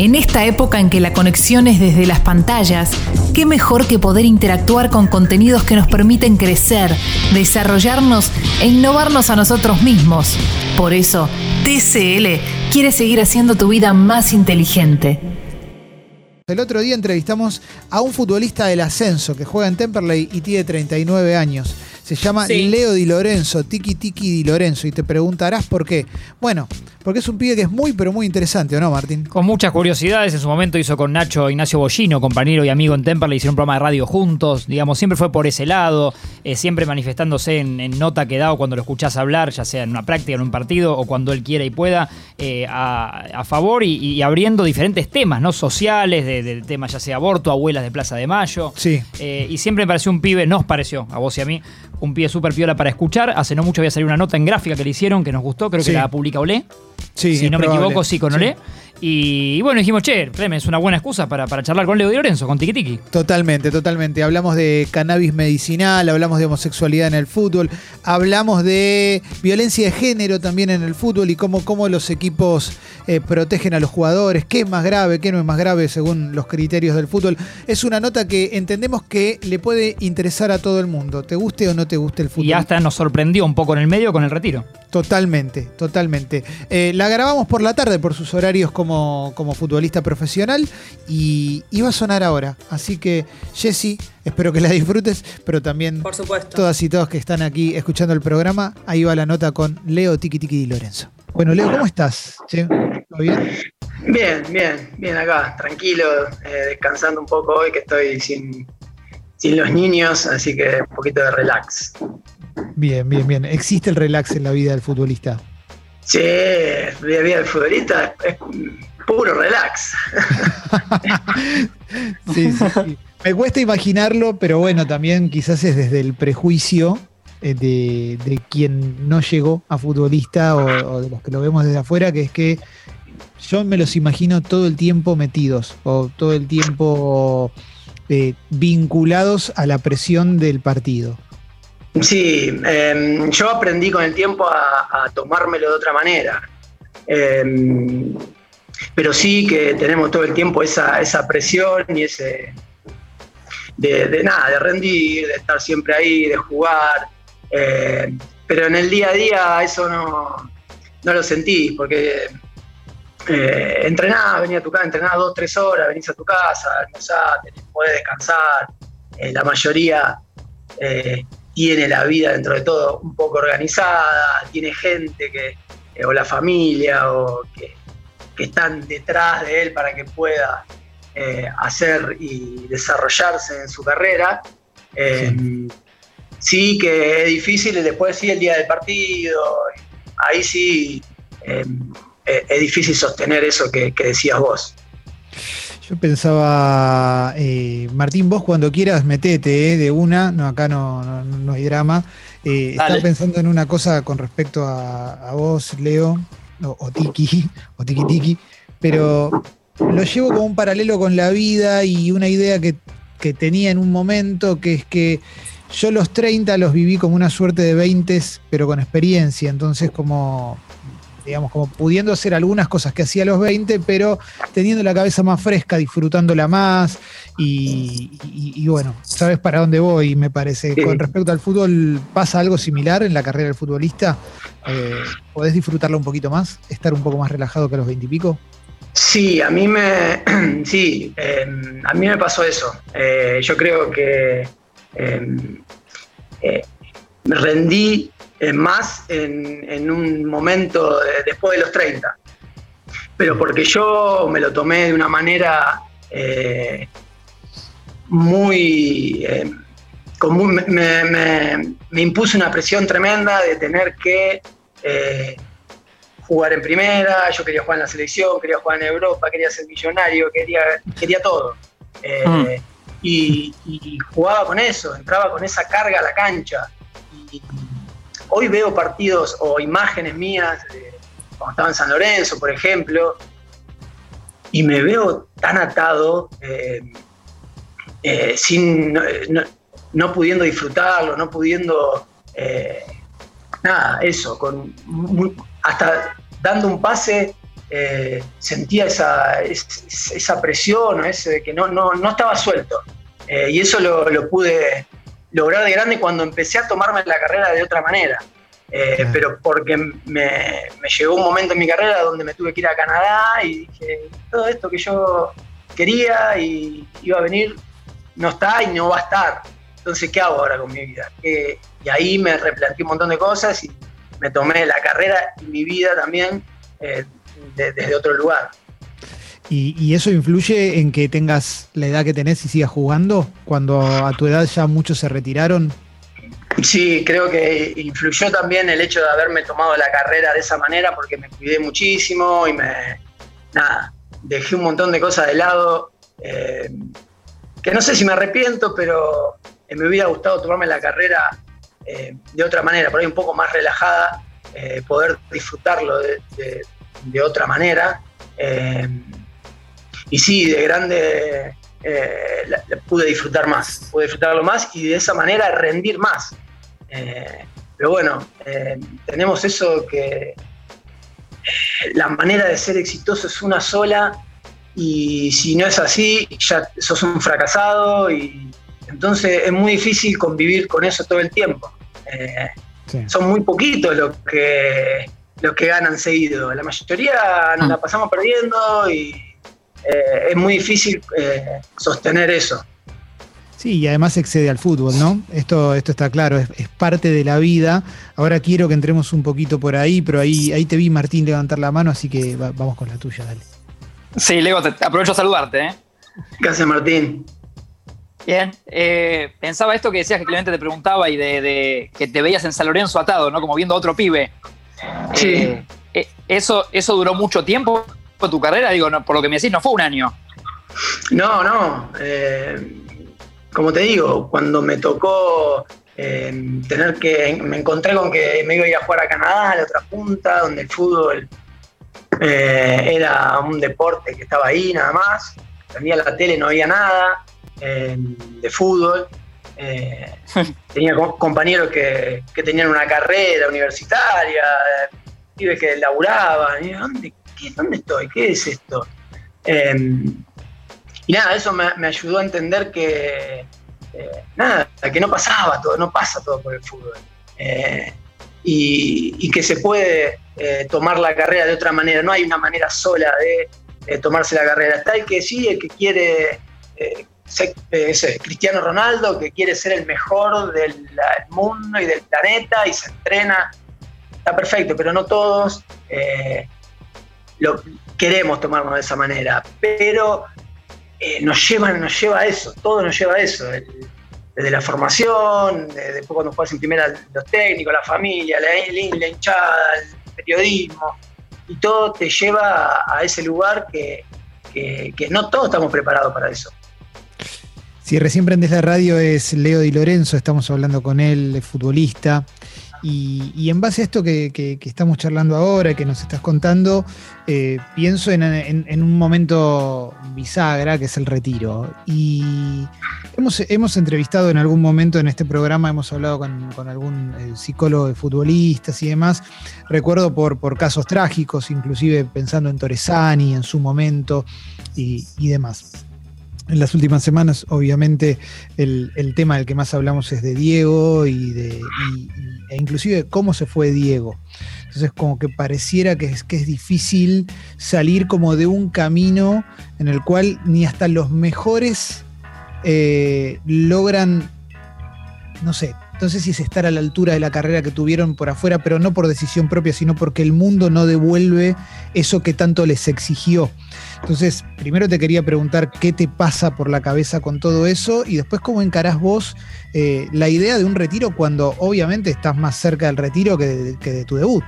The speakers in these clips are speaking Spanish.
En esta época en que la conexión es desde las pantallas, qué mejor que poder interactuar con contenidos que nos permiten crecer, desarrollarnos e innovarnos a nosotros mismos. Por eso, TCL quiere seguir haciendo tu vida más inteligente. El otro día entrevistamos a un futbolista del ascenso que juega en Temperley y tiene 39 años. Se llama Sí. Leo Di Lorenzo, Tiki Tiki Di Lorenzo. Y te preguntarás por qué. Bueno, porque es un pibe que es muy, pero muy interesante, ¿o no, Martín? Con muchas curiosidades, en su momento hizo con Nacho Ignacio Bollino, compañero y amigo en Temperley, hicieron un programa de radio juntos, digamos, siempre fue por ese lado, eh, siempre manifestándose en, en nota que da o cuando lo escuchás hablar, ya sea en una práctica, en un partido o cuando él quiera y pueda, eh, a, a favor y, y abriendo diferentes temas, ¿no? Sociales, de, de temas ya sea aborto, abuelas de Plaza de Mayo. Sí. Eh, y siempre me pareció un pibe, nos pareció, a vos y a mí, un pibe súper piola para escuchar. Hace no mucho había salido una nota en gráfica que le hicieron, que nos gustó, creo Sí. que la publica Olé Sí, si no me probable. equivoco, sí, con Olé. Y, y bueno, dijimos, che, es una buena excusa para, para charlar con Leo Di Lorenzo, con Tiki Tiki. Totalmente, totalmente. Hablamos de cannabis medicinal, hablamos de homosexualidad en el fútbol, hablamos de violencia de género también en el fútbol y cómo, cómo los equipos eh, protegen a los jugadores, qué es más grave, qué no es más grave según los criterios del fútbol. Es una nota que entendemos que le puede interesar a todo el mundo, te guste o no te guste el fútbol. Y hasta nos sorprendió un poco en el medio con el retiro. Totalmente, totalmente. Eh, la grabamos por la tarde por sus horarios como, como futbolista profesional y iba a sonar ahora. Así que, Jessy, espero que la disfrutes, pero también Por supuesto. todas y todos que están aquí escuchando el programa, ahí va la nota con Leo Tiki Tiki Di Lorenzo. Bueno, Leo, ¿cómo estás? ¿Todo bien? Bien, bien, bien acá, tranquilo, eh, descansando un poco hoy que estoy sin, sin los niños, así que un poquito de relax. Bien, bien, bien. ¿Existe el relax en la vida del futbolista? Sí, el día a día del futbolista es, puro relax. Sí, sí, sí. Me cuesta imaginarlo, pero bueno, también quizás es desde el prejuicio eh, de, de quien no llegó a futbolista o, o de los que lo vemos desde afuera, que es que yo me los imagino todo el tiempo metidos o todo el tiempo eh, vinculados a la presión del partido. Sí, eh, yo aprendí con el tiempo a, tomármelo de otra manera. Eh, pero sí que tenemos todo el tiempo esa, esa presión y ese de, nada, de rendir, de estar siempre ahí, de jugar. Eh, pero en el día a día eso no, no lo sentís, porque eh, entrenás, a tu casa, entrenás dos, tres horas, venís a tu casa, almorzás, podés descansar. Eh, la mayoría eh, tiene la vida dentro de todo un poco organizada, tiene gente que, eh, o la familia, o que, que están detrás de él para que pueda eh, hacer y desarrollarse en su carrera. Eh, sí. que es difícil y después sí el día del partido, ahí sí es difícil sostener eso que, que decías vos. Yo pensaba, eh, Martín, vos cuando quieras metete eh, de una, no, acá no, no, no hay drama. Eh, estaba pensando en una cosa con respecto a, a vos, Leo, o, o Tiki, o Tiki Tiki, pero lo llevo como un paralelo con la vida y una idea que, que tenía en un momento, que es que yo los 30 los viví como una suerte de 20, pero con experiencia, entonces como digamos, como pudiendo hacer algunas cosas que hacía a los 20, pero teniendo la cabeza más fresca, disfrutándola más y, y- y bueno, sabes para dónde voy, me parece. Sí. Con respecto al fútbol, ¿pasa algo similar en la carrera del futbolista? Eh, ¿Podés disfrutarlo un poquito más? ¿Estar un poco más relajado que a los 20 y pico? Sí, a mí me, sí, eh, a mí me pasó eso. Eh, yo creo que eh, eh, me rendí eh, más en, en un momento de- después de los 30. Pero porque yo me lo tomé de una manera eh, muy... eh, me, me- impuso una presión tremenda de tener que... eh, jugar en primera, yo quería jugar en la selección, quería jugar en Europa, quería ser millonario, quería, quería todo. Mm. y, y jugaba con eso, entraba con esa carga a la cancha. Y hoy veo partidos o imágenes mías, cuando estaba en San Lorenzo, por ejemplo, y me veo tan atado, eh, eh, sin, no, pudiendo disfrutarlo, no pudiendo... eh, nada, eso, hasta dando un pase sentía esa, esa presión, ese que no, no, no estaba suelto. Y eso lo, pude lograr de grande cuando empecé a tomarme la carrera de otra manera. Eh, pero porque me, llegó un momento en mi carrera donde me tuve que ir a Canadá y dije, todo esto que yo quería y iba a venir no está y no va a estar. Entonces, ¿qué hago ahora con mi vida? y ahí me replanteé un montón de cosas y me tomé la carrera y mi vida también desde otro lugar. ¿Y, eso influye en que tengas la edad que tenés y sigas jugando? Cuando a tu edad ya muchos se retiraron. Sí, creo que influyó también el hecho de haberme tomado la carrera de esa manera porque me cuidé muchísimo y me. Nada, dejé un montón de cosas de lado. Eh, que no sé si me arrepiento, pero me hubiera gustado tomarme la carrera eh, de otra manera, por ahí un poco más relajada, eh, poder disfrutarlo de, de otra manera. Y sí, de grande eh, pude disfrutar más, pude disfrutarlo más y de esa manera rendir más. Eh, pero bueno, eh, tenemos eso que la manera de ser exitoso es una sola y si no es así, ya sos un fracasado y entonces es muy difícil convivir con eso todo el tiempo. Son muy poquitos los que los que ganan seguido. La mayoría nos la pasamos perdiendo y eh, es muy difícil eh, sostener eso. Sí, y además excede al fútbol, ¿no? Esto, esto está claro, es, parte de la vida. Ahora quiero que entremos un poquito por ahí, pero ahí, ahí te vi, Martín, levantar la mano, así que vamos con la tuya, dale. Sí, Lego, te, aprovecho a saludarte. ¿eh? Gracias, Martín. Bien, eh, pensaba esto que decías que Clemente te preguntaba y de, que te veías en San Lorenzo atado, ¿no? Como viendo a otro pibe. Sí. eso, ¿Eso duró mucho tiempo? Tu carrera? Digo, por lo que me decís, no fue un año. No, no. Eh, como te digo, cuando me tocó eh, tener que. Me encontré con que me iba a ir a jugar a Canadá, a la otra punta, donde el fútbol eh, era un deporte que estaba ahí nada más. Prendía la tele, no había nada de fútbol. tenía compañeros que, tenían una carrera universitaria, pibes que laburaban. Y, ¿Dónde ¿dónde estoy? ¿Qué es esto? Em, y nada, eso me, ayudó a entender que eh, nada, que no pasaba todo, no pasa todo por el fútbol. Eh, y, que se puede eh, tomar la carrera de otra manera. No hay una manera sola de tomarse la carrera. Está el que sí, el que quiere ser Cristiano Ronaldo, que quiere ser el mejor del mundo y del planeta y se entrena. Está perfecto, pero no todos lo queremos tomarnos de esa manera, pero eh, nos, lleva, nos lleva a eso, todo nos lleva a eso. desde la formación, después cuando juegas en primera los técnicos, la familia, la, hinchada, el periodismo, y todo te lleva a, ese lugar que, que, no todos estamos preparados para eso. Si recién prendes la radio es Leo Di Lorenzo, estamos hablando con él, futbolista. Y, en base a esto que, estamos charlando ahora, que nos estás contando, eh, pienso en, un momento bisagra, que es el retiro. Y hemos, entrevistado en algún momento en este programa, hemos hablado con, algún eh, psicólogo de futbolistas y demás. Recuerdo por, por casos trágicos, inclusive pensando en Torresani en su momento y demás. En las últimas semanas, obviamente, el, tema del que más hablamos es de Diego y de e inclusive cómo se fue Diego. Entonces, como que pareciera que es, que es difícil salir como de un camino en el cual ni hasta los mejores eh, logran, no sé, no sé si es estar a la altura de la carrera que tuvieron por afuera, pero no por decisión propia, sino porque el mundo no devuelve eso que tanto les exigió. Entonces, primero te quería preguntar qué te pasa por la cabeza con todo eso y después cómo encarás vos eh, la idea de un retiro cuando obviamente estás más cerca del retiro que de, tu debut.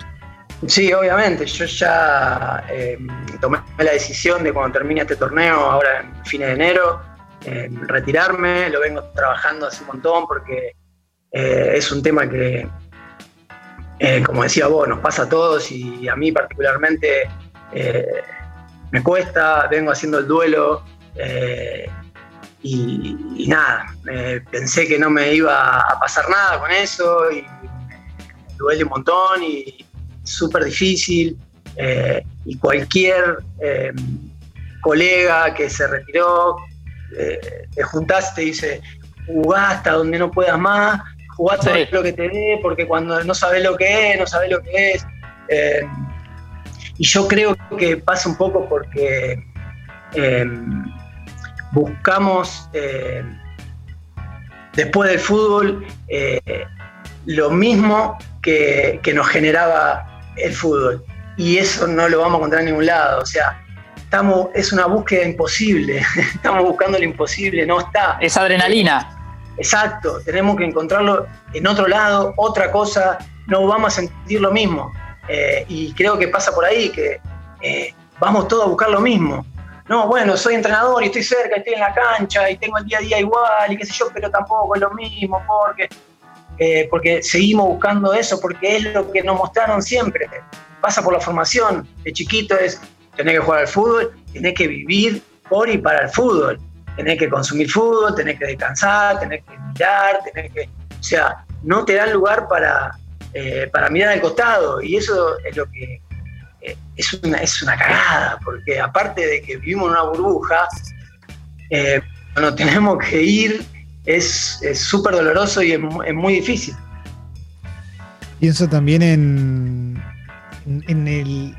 Sí, obviamente. Yo ya eh, tomé la decisión de cuando termine este torneo, ahora en fines de enero, retirarme. Lo vengo trabajando hace un montón porque eh, es un tema que, como decía vos, nos pasa a todos y a mí particularmente me cuesta, vengo haciendo el duelo eh, y, nada, pensé que no me iba a pasar nada con eso y duele un montón y súper difícil. eh, y cualquier eh, colega que se retiró, te juntás, te dice, jugá hasta donde no puedas más, jugá todo lo que te dé, porque cuando no sabes lo que es, no sabes lo que es. y yo creo que pasa un poco porque buscamos después del fútbol lo mismo que, nos generaba el fútbol. Y eso no lo vamos a encontrar en ningún lado. O sea, estamos, es una búsqueda imposible. estamos buscando lo imposible, no está. Es adrenalina. Exacto, tenemos que encontrarlo en otro lado, otra cosa, no vamos a sentir lo mismo. Eh, y creo que pasa por ahí, que eh, vamos todos a buscar lo mismo. No, bueno, soy entrenador y estoy cerca, estoy en la cancha y tengo el día a día igual y qué sé yo, pero tampoco es lo mismo porque eh, porque seguimos buscando eso, porque es lo que nos mostraron siempre. Pasa por la formación, de chiquito es, tener que jugar al fútbol, tenés que vivir por y para el fútbol, tenés que consumir fútbol, tenés que descansar, tenés que mirar, tenés que... O sea, no te dan lugar para, eh, para mirar al costado, y eso es lo que... Eh, es, una, es una cagada, porque aparte de que vivimos en una burbuja, no tenemos que ir es súper doloroso y es, muy difícil. Pienso también en, en, el,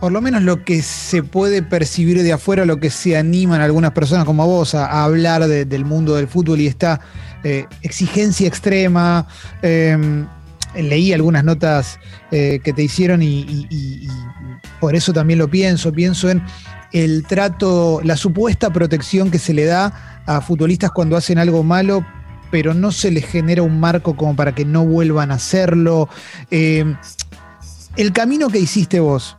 por lo menos lo que se puede percibir de afuera, lo que se animan algunas personas como vos a, hablar del mundo del fútbol y esta eh, exigencia extrema. Em, leí algunas notas eh, que te hicieron y, por eso también lo pienso. Pienso en el trato, la supuesta protección que se le da a futbolistas cuando hacen algo malo, pero no se les genera un marco como para que no vuelvan a hacerlo. Eh, el camino que hiciste vos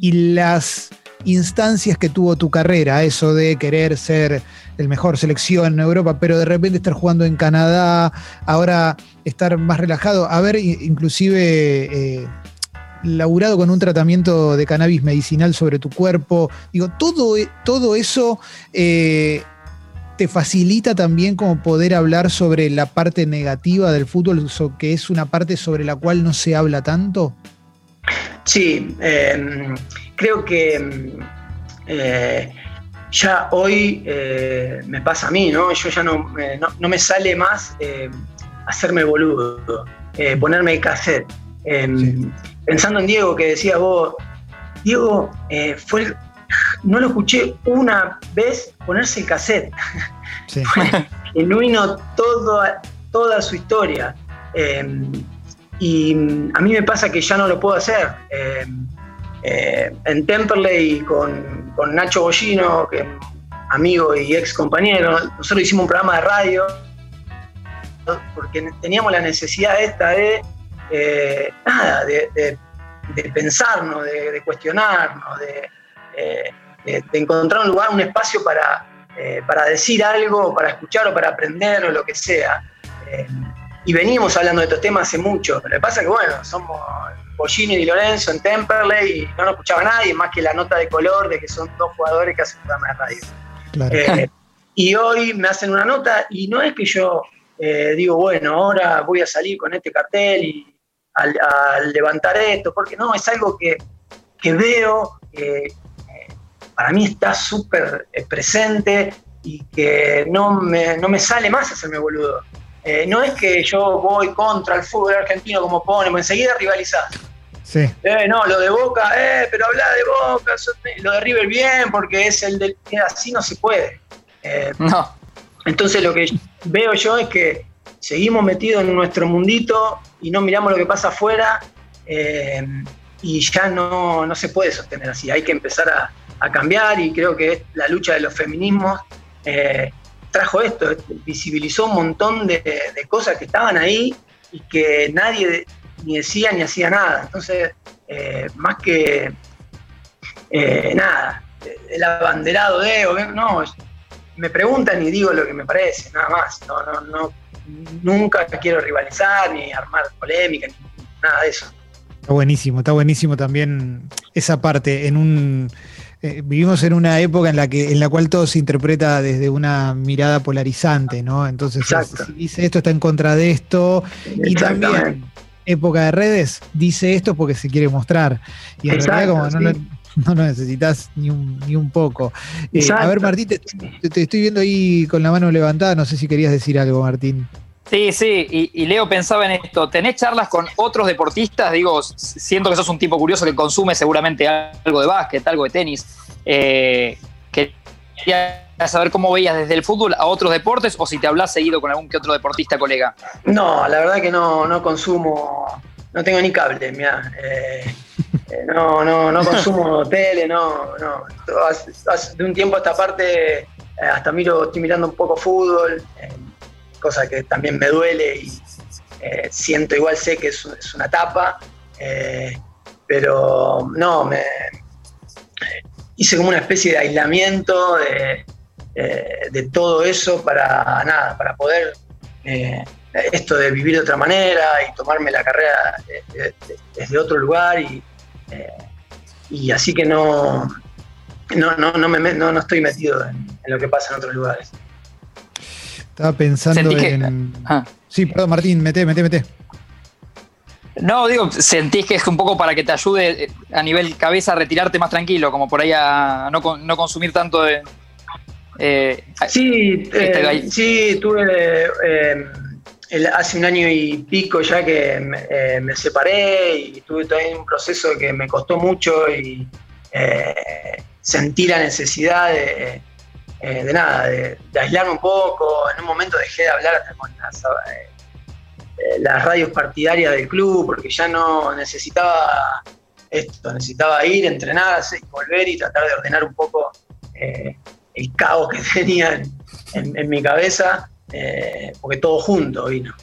y las instancias que tuvo tu carrera, eso de querer ser el mejor selección en Europa, pero de repente estar jugando en Canadá, ahora estar más relajado, haber inclusive eh, laburado con un tratamiento de cannabis medicinal sobre tu cuerpo. Digo, todo, e, todo eso eh, te facilita también como poder hablar sobre la parte negativa del fútbol, que es una parte sobre la cual no se habla tanto. Sí, em, creo que em, eh, ya hoy eh, me pasa a mí, ¿no? Yo ya no, no, me sale más hacerme boludo, ponerme el cassette. Em, pensando en Diego, que decía vos, Diego eh, fue no lo escuché una vez ponerse el cassette. Sí. genuino toda su historia. Em, y a mí me pasa que ya no lo puedo hacer. Em, eh, en Temperley con, con Nacho Bollino, que amigo y ex compañero, nosotros hicimos un programa de radio porque teníamos la necesidad esta de eh, nada, de, pensarnos, de, cuestionarnos, eh, de, encontrar un lugar, un espacio para, eh, para decir algo, para escuchar o para aprender o lo que sea. Y venimos hablando de estos temas hace mucho. Lo que pasa es que, bueno, somos Pollini y Lorenzo en Temperley y no nos escuchaba nadie, más que la nota de color de que son dos jugadores que hacen programa de radio. y hoy me hacen una nota y no es que yo digo, bueno, ahora voy a salir con este cartel y al, levantar esto, porque no, es algo que, veo, que eh, para mí está súper eh, presente y que no me, no me sale más hacerme boludo. Eh, no es que yo voy contra el fútbol argentino como pone, enseguida rivalizás. Sí. no, lo de Boca, eh, pero habla de Boca, lo de River bien, porque es el del. Así no se puede. no. Entonces lo que veo yo es que seguimos metidos en nuestro mundito y no miramos lo que pasa afuera eh, y ya no, se puede sostener así. Hay que empezar a, cambiar y creo que la lucha de los feminismos eh, trajo esto, visibilizó un montón de, cosas que estaban ahí y que nadie ni decía ni hacía nada. Entonces, eh, más que nada, el abanderado de, no, me preguntan y digo lo que me parece, nada más. No, no, no nunca quiero rivalizar ni armar polémica, ni nada de eso. Está buenísimo, está buenísimo también esa parte. En un eh, vivimos en una época en la que en la cual todo se interpreta desde una mirada polarizante, ¿no? Entonces, si dice esto está en contra de esto y también época de redes, dice esto porque se quiere mostrar. Y en realidad como no, lo, necesitas ni un, ni un poco. Eh, a ver, Martín, te, estoy viendo ahí con la mano levantada, no sé si querías decir algo, Martín. Sí, sí, y, Leo pensaba en esto. ¿Tenés charlas con otros deportistas? Digo, siento que sos un tipo curioso que consume seguramente algo de básquet, algo de tenis. Eh, quería saber cómo veías desde el fútbol a otros deportes o si te hablas seguido con algún que otro deportista colega. No, la verdad que no, no consumo, no tengo ni cable, mira. Eh, eh, no, no, no consumo tele, no, no. de un tiempo a esta parte hasta miro, estoy mirando un poco fútbol cosa que también me duele y eh, siento igual, sé que es, una etapa, eh, pero no, me hice como una especie de aislamiento de, de todo eso para nada, para poder eh, esto de vivir de otra manera y tomarme la carrera desde otro lugar y, y así que no, no, no, no, me, no, no estoy metido en lo que pasa en otros lugares. Estaba pensando en. Ah. Sí, perdón, Martín, mete, mete, mete. No, digo, sentís que es un poco para que te ayude eh, a nivel cabeza a retirarte más tranquilo, como por ahí a no, no consumir tanto de. Eh, sí, este eh, sí, tuve. hace un año y pico ya que me, separé y tuve también un proceso que me costó mucho y sentí la necesidad de eh, de nada, de, aislarme un poco. En un momento dejé de hablar hasta con las, eh, eh, las radios partidarias del club porque ya no necesitaba esto, necesitaba ir, entrenar, y volver y tratar de ordenar un poco el caos que tenía en, mi cabeza, porque todo junto vino.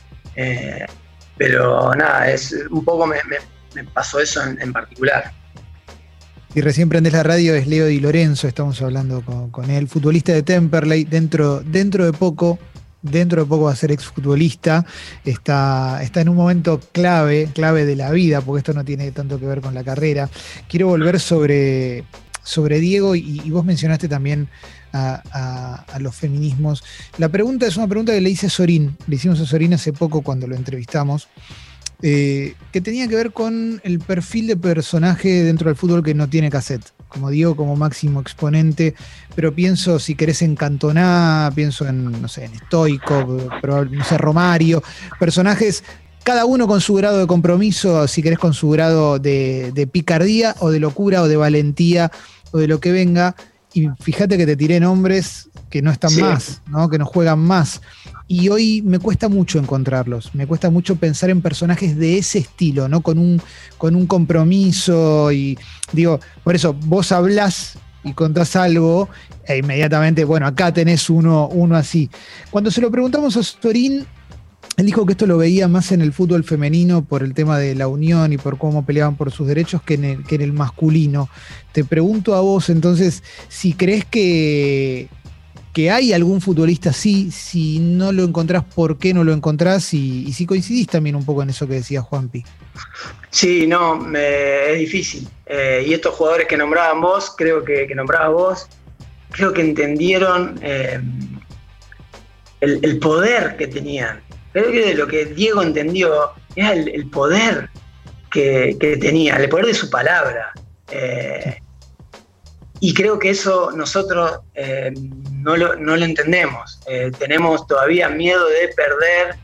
pero nada, es un poco me, pasó eso en particular. Y recién prendes la radio, es Leo Di Lorenzo, estamos hablando con, él, futbolista de Temperley, dentro, dentro de poco, dentro de poco va a ser exfutbolista, está, está en un momento clave, clave de la vida, porque esto no tiene tanto que ver con la carrera. Quiero volver sobre, sobre Diego y, vos mencionaste también a, los feminismos. La pregunta es una pregunta que le hice a Sorín, le hicimos a Sorín hace poco cuando lo entrevistamos. Eh, que tenía que ver con el perfil de personaje dentro del fútbol que no tiene cassette. Como digo, como máximo exponente, pero pienso, si querés, en Cantona, pienso en, no sé, en Stoico, no sé, Romario, personajes cada uno con su grado de compromiso, si querés con su grado de, picardía o de locura o de valentía o de lo que venga. Y fíjate que te tiré nombres que no están más, ¿no? que no juegan más. Y hoy me cuesta mucho encontrarlos, me cuesta mucho pensar en personajes de ese estilo, ¿no? Con un, con un compromiso y digo, por eso vos hablás y contás algo e inmediatamente, bueno, acá tenés uno, uno así. Cuando se lo preguntamos a Sorín, él dijo que esto lo veía más en el fútbol femenino por el tema de la unión y por cómo peleaban por sus derechos que en el, que en el masculino. Te pregunto a vos entonces si crees que, que hay algún futbolista así, si no lo encontrás, ¿por qué no lo encontrás? Y, si coincidís también un poco en eso que decía Juanpi. Sí, no, es difícil. Eh, y estos jugadores que nombraban vos, creo que, nombrabas vos, creo que entendieron eh, el, poder que tenían. Creo que lo que Diego entendió era el, poder que, tenía, el poder de su palabra. Eh, y creo que eso nosotros eh, no, lo, entendemos. Eh, tenemos todavía miedo de perder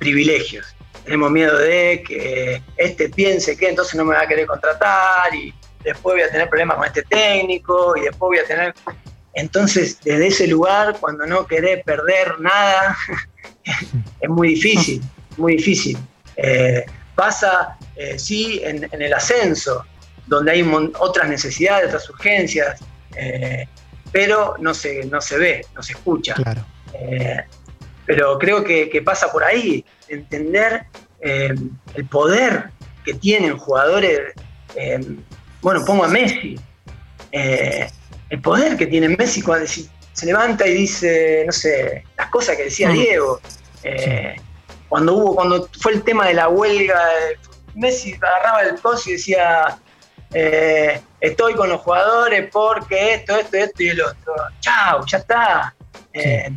privilegios. Tenemos miedo de que este piense que entonces no me va a querer contratar y después voy a tener problemas con este técnico y después voy a tener... Entonces, desde ese lugar, cuando no querés perder nada, es muy difícil, muy difícil. pasa, sí, en el ascenso, donde hay otras necesidades, otras urgencias, eh, pero no se, no se ve, no se escucha. Eh, pero creo que, pasa por ahí, entender eh, el poder que tienen jugadores, bueno, pongo a Messi, el poder que tiene Messi cuando se levanta y dice, no sé, las cosas que decía mm. Diego. Cuando hubo, cuando fue el tema de la huelga, Messi agarraba el coso y decía, eh, estoy con los jugadores porque esto, esto, esto y el otro. Chao, ya está. Eh,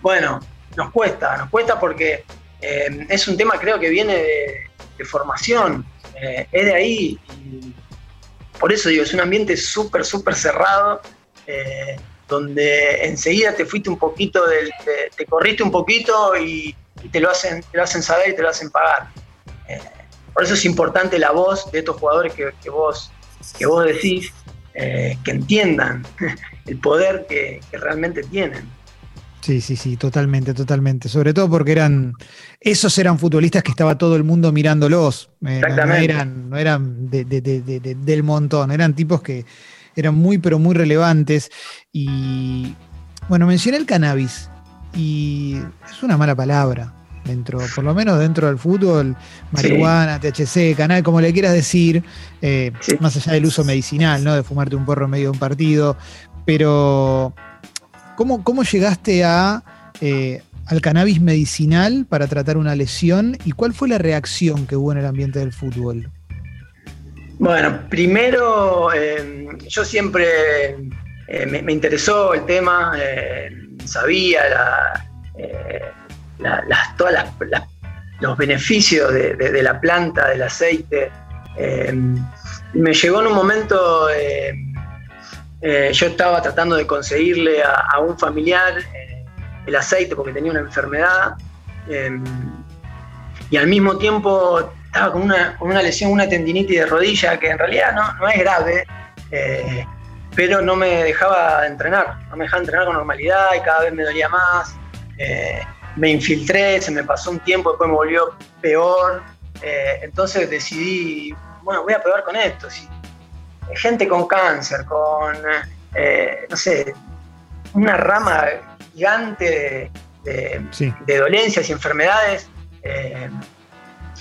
bueno, nos cuesta, nos cuesta porque es un tema creo que viene de, formación, es de ahí. Por eso digo, es un ambiente súper, súper cerrado donde enseguida te fuiste un poquito, del, te, corriste un poquito y, te, lo hacen, te lo hacen saber y te lo hacen pagar. Eh, por eso es importante la voz de estos jugadores que, vos, que vos decís, eh, que entiendan el poder que, realmente tienen. Sí, sí, sí, totalmente, totalmente. Sobre todo porque eran, esos eran futbolistas que estaba todo el mundo mirándolos. Eh, no, eran, no eran del montón, eran tipos que, eran muy, pero muy relevantes. Y bueno, mencioné el cannabis y es una mala palabra. Dentro, por lo menos dentro del fútbol, marihuana, THC, canal, como le quieras decir, eh, más allá del uso medicinal, ¿no? De fumarte un porro en medio de un partido. Pero, ¿cómo, cómo llegaste a, eh, al cannabis medicinal para tratar una lesión y cuál fue la reacción que hubo en el ambiente del fútbol? Bueno, primero eh, yo siempre eh, me, interesó el tema, sabía todos los beneficios de, la planta, del aceite. me llegó en un momento, yo estaba tratando de conseguirle a un familiar el aceite porque tenía una enfermedad y al mismo tiempo estaba con una, una lesión, una tendinitis de rodilla que en realidad no, no es grave, eh, pero no me dejaba entrenar, no me dejaba entrenar con normalidad y cada vez me dolía más. Eh, me infiltré, se me pasó un tiempo, después me volvió peor. Eh, entonces decidí, bueno, voy a probar con esto. Gente con cáncer, con, no sé, una rama gigante de, de dolencias y enfermedades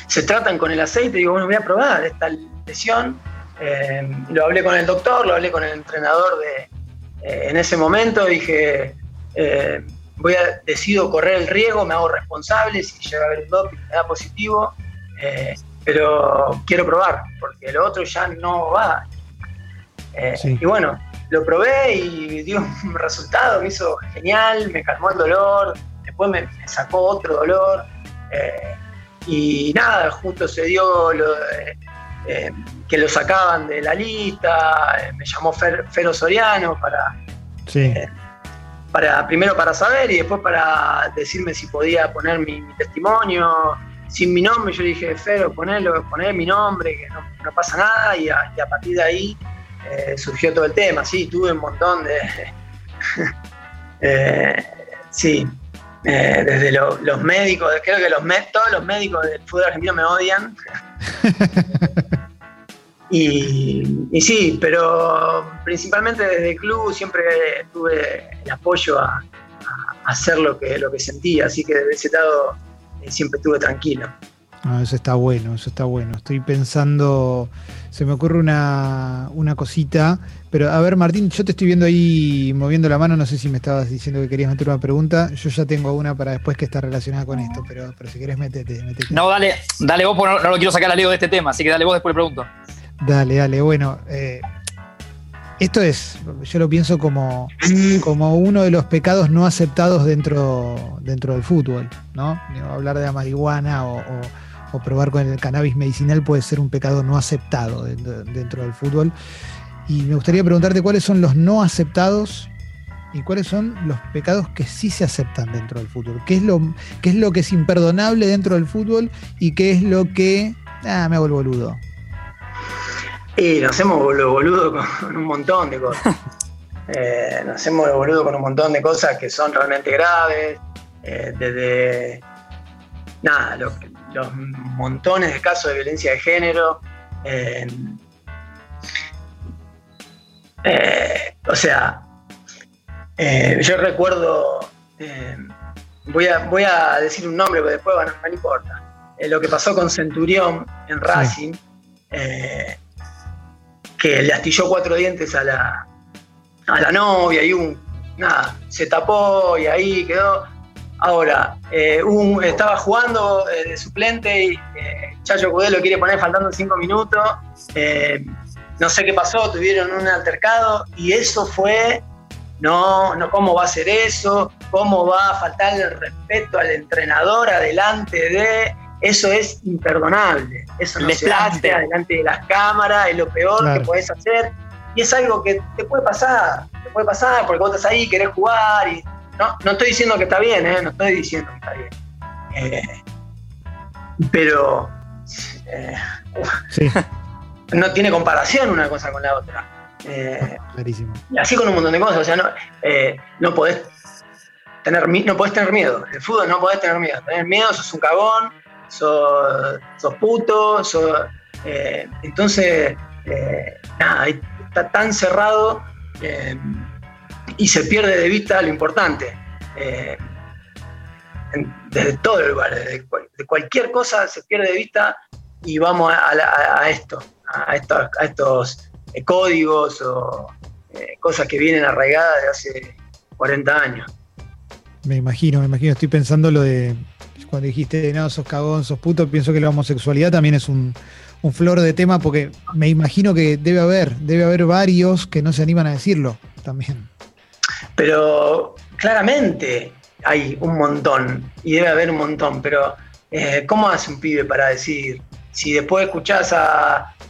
se tratan con el aceite, digo, bueno, voy a probar esta lesión. Eh, lo hablé con el doctor, lo hablé con el entrenador de, eh, en ese momento, dije, eh, voy a, decido correr el riesgo, me hago responsable, si llega a haber un doping me da positivo, pero quiero probar, porque lo otro ya no va. Y bueno, lo probé y dio un resultado, me hizo genial, me calmó el dolor, después me, sacó otro dolor. Y nada, justo se dio eh, eh, que lo sacaban de la lista, eh, me llamó Fer, Fero Soriano para, para, primero para saber y después para decirme si podía poner mi, testimonio sin mi nombre. Yo dije, Fero, ponelo, poner mi nombre, que no, pasa nada, y a, partir de ahí surgió todo el tema. Sí, tuve un montón de. sí, eh, desde los médicos, creo que los todos los médicos del fútbol argentino me odian. y, sí, pero principalmente desde el club siempre tuve el apoyo a, hacer lo que, lo que sentía, así que desde ese lado eh, siempre estuve tranquilo. Ah, eso está bueno, eso está bueno. Estoy pensando, se me ocurre una, una, cosita, pero a ver Martín, yo te estoy viendo ahí moviendo la mano, no sé si me estabas diciendo que querías meter una pregunta, yo ya tengo una para después que está relacionada con esto, pero, pero si querés métete, No, dale, dale vos, porque no, lo quiero sacar a Leo de este tema, así que dale vos después le pregunto. Dale, dale, bueno, eh, esto es, yo lo pienso como, como uno de los pecados no aceptados dentro, dentro del fútbol, ¿no? Hablar de la marihuana o o probar con el cannabis medicinal puede ser un pecado no aceptado dentro, del fútbol. Y me gustaría preguntarte cuáles son los no aceptados y cuáles son los pecados que sí se aceptan dentro del fútbol. ¿Qué es lo, qué es, lo que es imperdonable dentro del fútbol y qué es lo que ah, me hago el boludo? Y nos hacemos boludo con un montón de cosas. Eh, nos hacemos boludo con un montón de cosas que son realmente graves. Eh, desde nada, lo, los montones de casos de violencia de género. Eh, eh, o sea, eh, yo recuerdo, voy, a, voy a decir un nombre, pero después no, importa. lo que pasó con Centurión en Racing, que le astilló cuatro dientes a la, a la novia y un, nada, se tapó y ahí quedó Ahora, eh, estaba jugando eh, de suplente y eh, Chacho Cudé lo quiere poner faltando cinco minutos. no sé qué pasó, tuvieron un altercado y eso fue no, no, ¿cómo va a ser eso? ¿Cómo va a faltar el respeto al entrenador adelante de... Eso es imperdonable, eso no se hace adelante de las cámaras, es lo peor que puedes hacer. Y es algo que te puede pasar, te puede pasar porque vos estás ahí, querés jugar y no, no estoy diciendo que está bien, ¿eh? no estoy diciendo que está bien. Eh, pero eh, no tiene comparación una cosa con la otra. Eh, Clarísimo. Y así con un montón de cosas. O sea, no, no podés tener no podés tener miedo. En el fútbol no podés tener miedo. Tener miedo, sos un cagón, sos, sos puto, sos, entonces, nada, está tan cerrado y se pierde de vista lo importante. Eh, desde todo el lugar, de cualquier cosa se pierde de vista y vamos a, esto, a estos, eh, códigos o eh, cosas que vienen arraigadas de hace 40 años. Me imagino, me imagino, estoy pensando lo de cuando dijiste, no, sos cagón, sos puto, pienso que la homosexualidad también es un, un flor de tema porque me imagino que debe haber, debe haber varios que no se animan a decirlo también. Pero claramente hay un montón, y debe haber un montón, pero eh, ¿cómo hace un pibe para decir, si después escuchás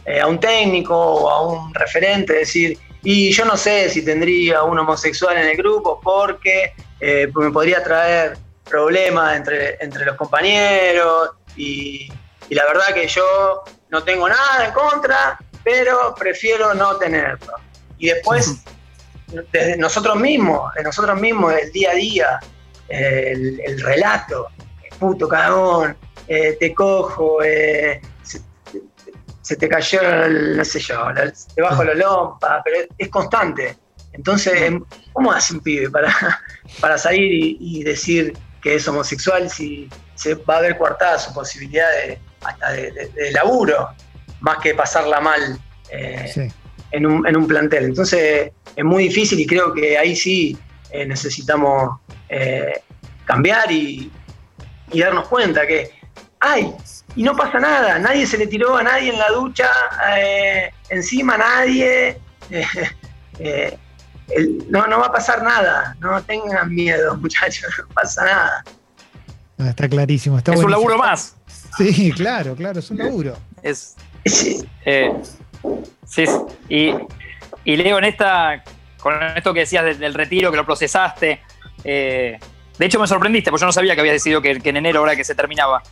eh, a, un técnico o a un referente decir, y yo no sé si tendría un homosexual en el grupo porque eh, me podría traer problemas entre, entre los compañeros y la verdad que yo no tengo nada en contra, pero prefiero no tenerlo. Y después desde nosotros mismos, de nosotros mismos, el día a día, el, relato, puto cagón, eh, te cojo, eh, se, te cayó, no sé yo, te bajo la lompa, pero es constante. Entonces, ¿cómo hace un pibe para, para salir y, decir que es homosexual si se va a ver coartada su posibilidad de, hasta de, laburo, más que pasarla mal eh, en, un, en un plantel? Entonces, es muy difícil y creo que ahí sí eh, necesitamos eh, cambiar y, darnos cuenta que, ay, y no pasa nada, nadie se le tiró a nadie en la ducha, eh, encima nadie, no, no va a pasar nada, no tengan miedo muchachos, no pasa nada. está clarísimo. Está es un laburo más. Sí, claro, claro, es un laburo. Es, sí. sí, y y Leo, en esta, con esto que decías del, retiro, que lo procesaste, eh, de hecho me sorprendiste, porque yo no sabía que habías decidido que, en enero, ahora que se terminaba.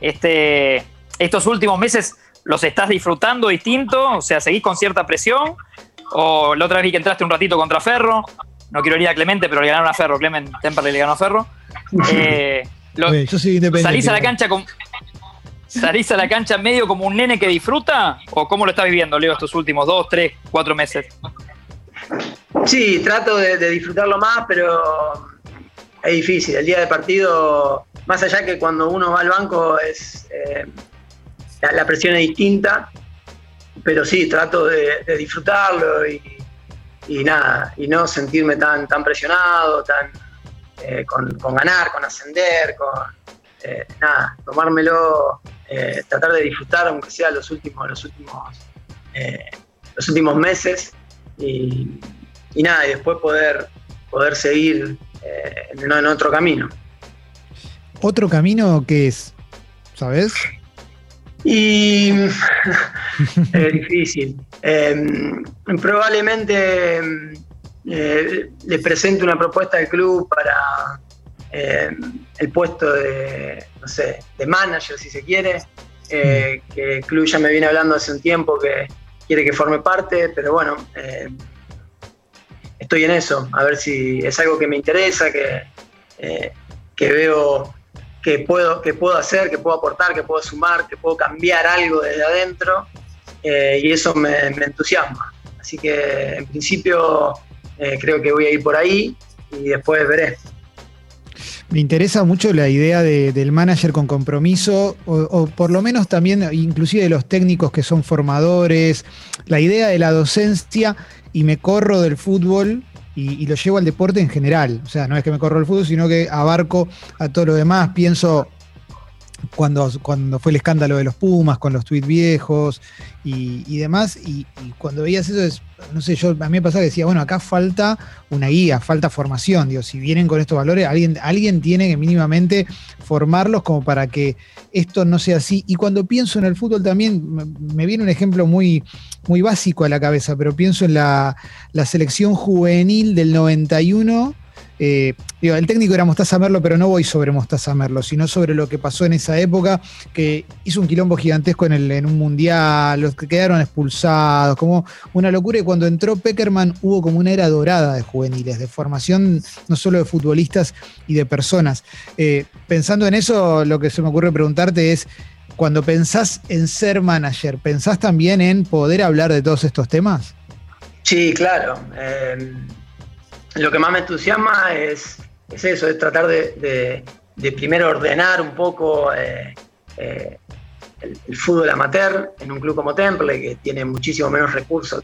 Este, estos últimos meses los estás disfrutando distinto, o sea, seguís con cierta presión, o la otra vez vi que entraste un ratito contra Ferro, no quiero ir a Clemente, pero le ganaron a Ferro, Clemente Temperley le ganó a Ferro. Eh, yo soy independiente. Salís a la cancha con, ¿Salís a la cancha medio como un nene que disfruta? ¿O cómo lo estás viviendo, Leo, estos últimos dos, tres, cuatro meses? Sí, trato de, disfrutarlo más, pero es difícil. El día de partido, más allá que cuando uno va al banco, es eh, la, presión es distinta, pero sí, trato de, disfrutarlo y, nada, y no sentirme tan, tan presionado, tan eh, con, ganar, con ascender, con eh, nada, tomármelo eh, tratar de disfrutar, aunque sea los últimos, los últimos, eh, los últimos meses, y, nada, y después poder, poder seguir eh, en, otro camino. ¿Otro camino que es? ¿Sabes? Y es difícil. Em, probablemente em, le presente una propuesta al club para el puesto de, no sé, de manager, si se quiere, eh, mm. que el club ya me viene hablando hace un tiempo que quiere que forme parte, pero bueno, eh, estoy en eso, a ver si es algo que me interesa, que, eh, que veo que puedo, que puedo hacer, que puedo aportar, que puedo sumar, que puedo cambiar algo desde adentro, y eso me, entusiasma. Así que en principio creo que voy a ir por ahí y después veré. Me interesa mucho la idea del manager con compromiso, o, por lo menos también, inclusive de los técnicos que son formadores, la idea de la docencia y me corro del fútbol y, lo llevo al deporte en general. O sea, no es que me corro del fútbol, sino que abarco a todo lo demás. Pienso cuando, cuando fue el escándalo de los Pumas, con los tweets viejos y, demás. Y, cuando veías eso, es, no sé, yo a mí me pasaba que decía, bueno, acá falta una guía, falta formación. Digo, si vienen con estos valores, alguien, alguien tiene que mínimamente formarlos como para que esto no sea así. Y cuando pienso en el fútbol también, me, viene un ejemplo muy, muy básico a la cabeza, pero pienso en la, la selección juvenil del 91 eh, el técnico era Mostaza Merlo, pero no voy sobre Mostaza Merlo, sino sobre lo que pasó en esa época, que hizo un quilombo gigantesco en, el, en un mundial, los que quedaron expulsados, como una locura. Y cuando entró Peckerman hubo como una era dorada de juveniles, de formación no solo de futbolistas y de personas. Eh, pensando en eso, lo que se me ocurre preguntarte es, cuando pensás en ser manager, ¿pensás también en poder hablar de todos estos temas? Sí, claro. Eh, lo que más me entusiasma es, eso, es tratar de, primero ordenar un poco eh, eh, el, fútbol amateur en un club como Temple, que tiene muchísimo menos recursos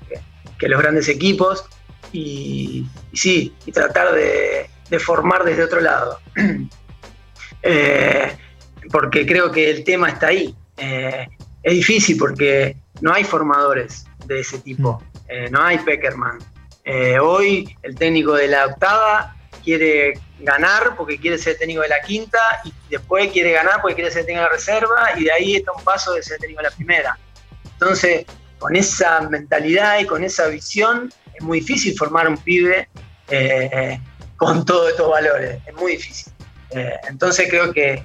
que, los grandes equipos, y, sí, y tratar de, formar desde otro lado. Eh, porque creo que el tema está ahí. es difícil porque no hay formadores de ese tipo, mm. no hay Peckerman, eh, hoy el técnico de la octava quiere ganar porque quiere ser técnico de la quinta y después quiere ganar porque quiere ser técnico de la reserva y de ahí está un paso de ser técnico de la primera. Entonces, con esa mentalidad y con esa visión, es muy difícil formar un pibe eh, con todos estos valores. Es muy difícil. Eh, entonces creo que,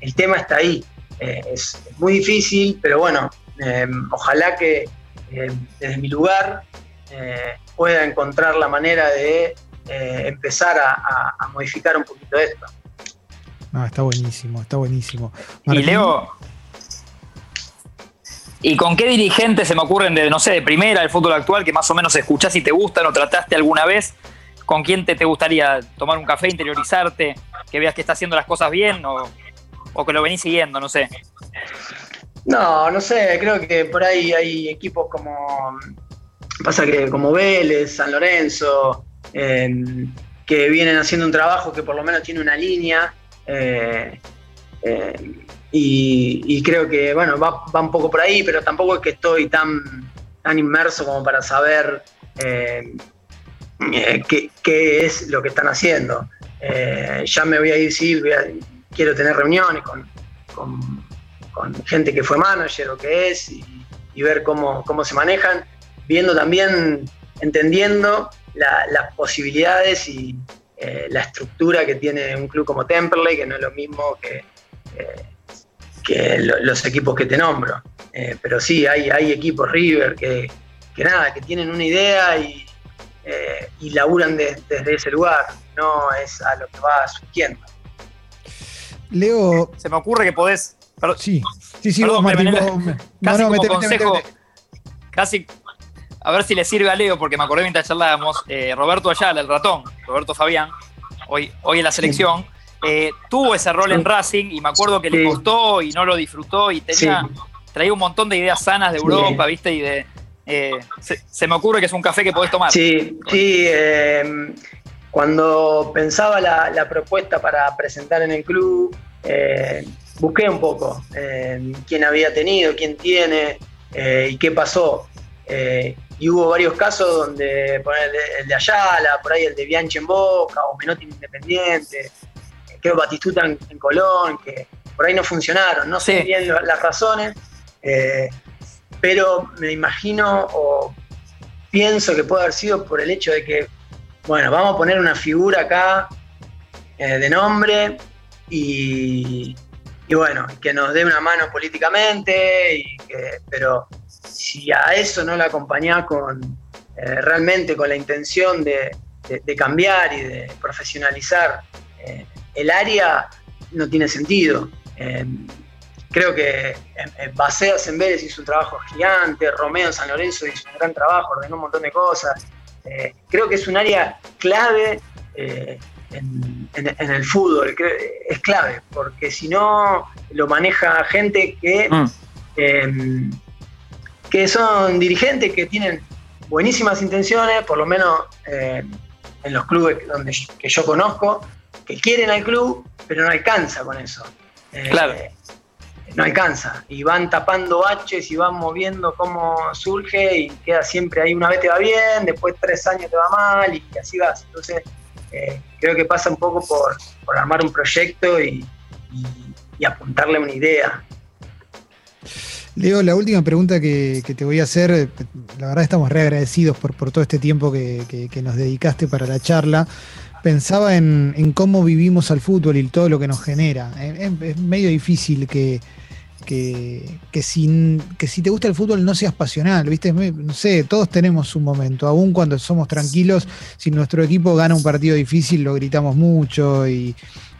el tema está ahí. es, muy difícil, pero bueno, ojalá que desde mi lugar pueda encontrar la manera de eh, empezar a, modificar un poquito esto. No, está buenísimo, está buenísimo. Y Leo, ¿y con qué dirigentes se me ocurren de, no sé, de primera del fútbol actual que más o menos escuchás y te gustan o trataste alguna vez? ¿Con quién te, te gustaría tomar un café, interiorizarte, que veas que está haciendo las cosas bien o, o que lo venís siguiendo, no sé? No, no sé, creo que por ahí hay equipos como Pasa que como Vélez, San Lorenzo, em, que vienen haciendo un trabajo que por lo menos tiene una línea, eh, em, y, creo que, bueno, va, un poco por ahí, pero tampoco es que estoy tan, tan inmerso como para saber eh, qué, es lo que están haciendo. Eh, ya me voy a ir, sí, quiero tener reuniones con, gente que fue manager o que es y, y ver cómo, cómo se manejan viendo también, entendiendo las posibilidades y eh, la estructura que tiene un club como Temperley, que no es lo mismo que, eh, que los equipos que te nombro. Eh, pero sí, hay, hay equipos River que, nada, que tienen una idea y, y laburan desde ese lugar, no es a lo que va surgiendo. Leo. Se me ocurre que podés. sí, sí, sí, vos, Martín. casi como consejo, casi a ver si le sirve a Leo, porque me acordé mientras charlábamos, eh, Roberto Ayala, el ratón, Roberto Fabián, hoy, hoy en la selección, eh, tuvo ese rol en Racing y me acuerdo que le costó y no lo disfrutó y tenía, traía un montón de ideas sanas de Europa, ¿viste? Y de. Eh, se, me ocurre que es un café que podés tomar. Sí, sí. cuando pensaba la, propuesta para presentar en el club, busqué un poco quién había tenido, quién tiene y qué pasó y hubo varios casos donde el de Ayala, por ahí el de Bianchi en Boca, o Menotti en Independiente, creo Batistuta en, Colón, que por ahí no funcionaron, no sé bien las razones, eh, pero me imagino o pienso que puede haber sido por el hecho de que, bueno, vamos a poner una figura acá eh, de nombre y, y, bueno, que nos dé una mano políticamente, y que, pero si a eso no la acompañás con eh, realmente con la intención de, cambiar y de profesionalizar eh, el área, no tiene sentido. Em, creo que Baseas en Vélez hizo un trabajo gigante, Romeo en San Lorenzo hizo un gran trabajo, ordenó un montón de cosas. Eh, creo que es un área clave en, el fútbol, es clave, porque si no lo maneja gente que mm. Que son dirigentes que tienen buenísimas intenciones, por lo menos eh, en los clubes donde que yo conozco, que quieren al club, pero no alcanza con eso. claro. no alcanza. Y van tapando baches y van moviendo cómo surge y queda siempre ahí. Una vez te va bien, después tres años te va mal y así vas. Entonces, creo que pasa un poco por, armar un proyecto y, apuntarle una idea. Leo, la última pregunta que, te voy a hacer, la verdad estamos re agradecidos por, todo este tiempo que, nos dedicaste para la charla. Pensaba en, cómo vivimos al fútbol y todo lo que nos genera. Es, medio difícil que, que, que, si, que si te gusta el fútbol no seas pasional, ¿viste? No sé, todos tenemos un momento, aún cuando somos tranquilos, si nuestro equipo gana un partido difícil lo gritamos mucho y,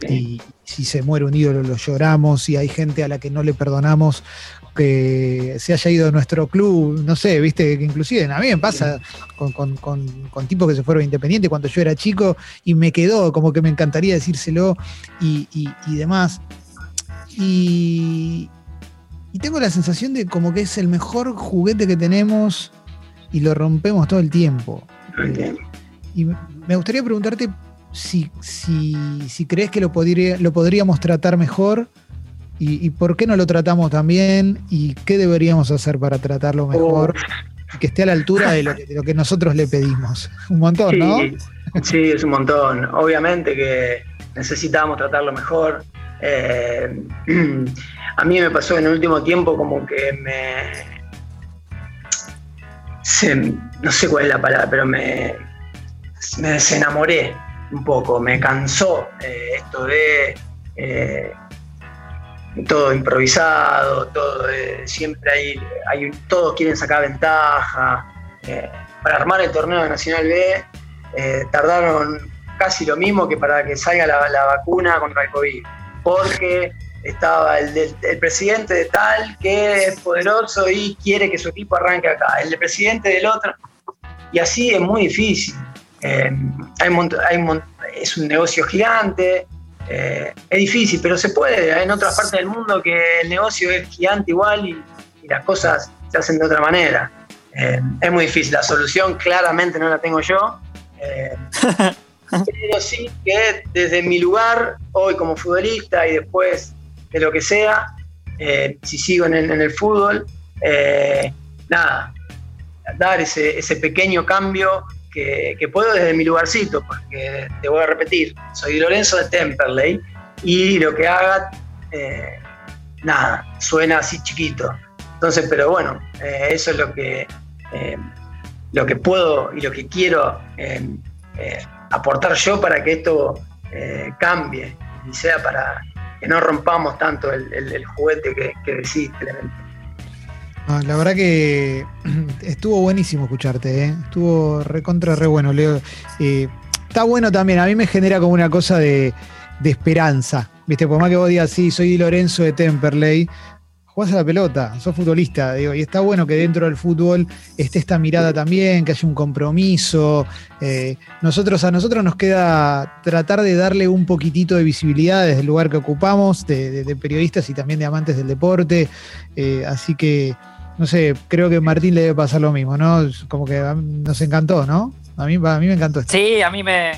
y si se muere un ídolo lo lloramos y hay gente a la que no le perdonamos que se haya ido a nuestro club, no sé, viste, que inclusive a mí me pasa con, tipos que se fueron independientes cuando yo era chico y me quedó como que me encantaría decírselo y, demás. Y, y tengo la sensación de como que es el mejor juguete que tenemos y lo rompemos todo el tiempo. y me gustaría preguntarte si, si, si crees que lo, podría, lo podríamos tratar mejor y, por qué no lo tratamos tan bien y qué deberíamos hacer para tratarlo mejor y que esté a la altura de lo, que nosotros le pedimos. Un montón, ¿no? Sí, es un montón. Obviamente que necesitamos tratarlo mejor. Eh, a mí me pasó en el último tiempo como que me... no sé cuál es la palabra, pero me, me desenamoré un poco, me cansó eh, esto de eh, todo improvisado, todo eh, siempre hay, hay, todos quieren sacar ventaja. para armar el torneo de Nacional B tardaron casi lo mismo que para que salga la, vacuna contra el COVID, porque estaba el, el presidente de tal que es poderoso y quiere que su equipo arranque acá, el presidente del otro, y así es muy difícil. Eh, es un negocio gigante, eh, es difícil, pero se puede. Hay en otras partes del mundo que el negocio es gigante igual y, las cosas se hacen de otra manera. Eh, es muy difícil. La solución claramente no la tengo yo. pero sí que desde mi lugar, hoy como futbolista y después de lo que sea, si sigo en el, fútbol, nada, dar ese, ese pequeño cambio que, puedo desde mi lugarcito, porque te voy a repetir, soy Lorenzo de Temperley y lo que haga, eh, nada, suena así chiquito. Entonces, pero bueno, eh, eso es lo que, eh, lo que puedo y lo que quiero aportar yo para que esto cambie y sea para que no rompamos tanto el, juguete que, que decís, La verdad que estuvo buenísimo escucharte, ¿eh? estuvo recontra re bueno, Leo. Eh, está bueno también, a mí me genera como una cosa de, esperanza, ¿viste? Por más que vos digas, sí, soy Lorenzo de Temperley, jugás a la pelota, sos futbolista, digo, y está bueno que dentro del fútbol esté esta mirada también, que haya un compromiso. Eh, nosotros, a nosotros nos queda tratar de darle un poquitito de visibilidad desde el lugar que ocupamos, de, periodistas y también de amantes del deporte. así que no sé, creo que a Martín le debe pasar lo mismo, ¿no? Como que nos encantó, ¿no? A mí, a mí me encantó esto. Sí, a mí me,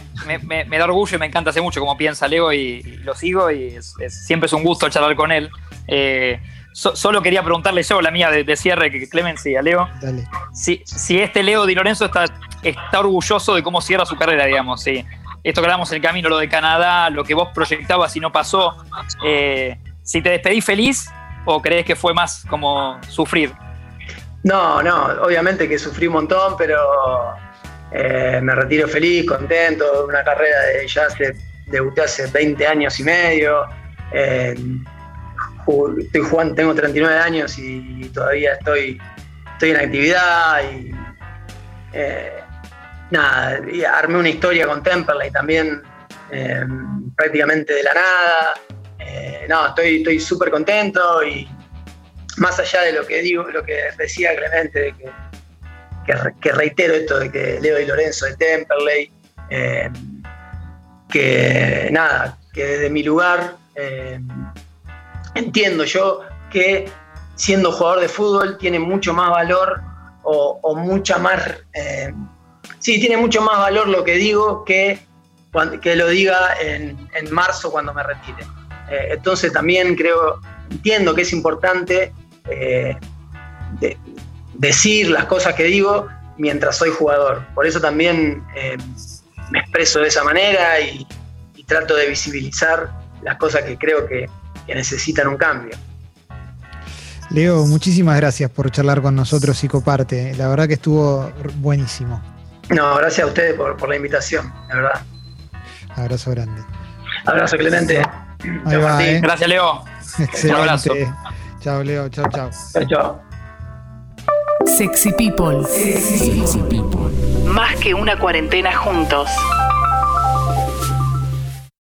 da orgullo y me encanta hace mucho como piensa Leo y, lo sigo y siempre es un gusto charlar con él. Eh, solo quería preguntarle yo, la mía de, cierre, que Clemency a Leo. Dale. Si, si este Leo Di Lorenzo está, está orgulloso de cómo cierra su carrera, digamos, sí. Esto que hablamos en el camino, lo de Canadá, lo que vos proyectabas y no pasó. Eh, si te despedís feliz o crees que fue más como sufrir. No, no, obviamente que sufrí un montón, pero eh, me retiro feliz, contento, una carrera de ya hace, debuté hace 20 años y medio. Eh, estoy jugando, tengo 39 años y todavía estoy, estoy en actividad y eh, nada, armé una historia con Temperley también prácticamente de la nada. no, estoy súper contento y más allá de lo que digo, lo que decía Clemente, que, reitero esto de que Leo y Lorenzo de Temperley, eh, que nada, que desde mi lugar eh, entiendo yo que siendo jugador de fútbol tiene mucho más valor o, mucha más... Eh, sí, tiene mucho más valor lo que digo que, que lo diga en, en marzo cuando me retire. Entonces también creo, entiendo que es importante eh, decir las cosas que digo mientras soy jugador. Por eso también me expreso de esa manera y, trato de visibilizar las cosas que creo que, necesitan un cambio. Leo, muchísimas gracias por charlar con nosotros y coparte. La verdad que estuvo buenísimo. No, gracias a ustedes por, la invitación, la verdad. Abrazo grande. Abrazo, Clemente. ¿eh? Gracias, Leo. Un abrazo. Chao, Leo. Chao, chao. Chao, chao. Sexy People. Sexy People. Más que una cuarentena juntos.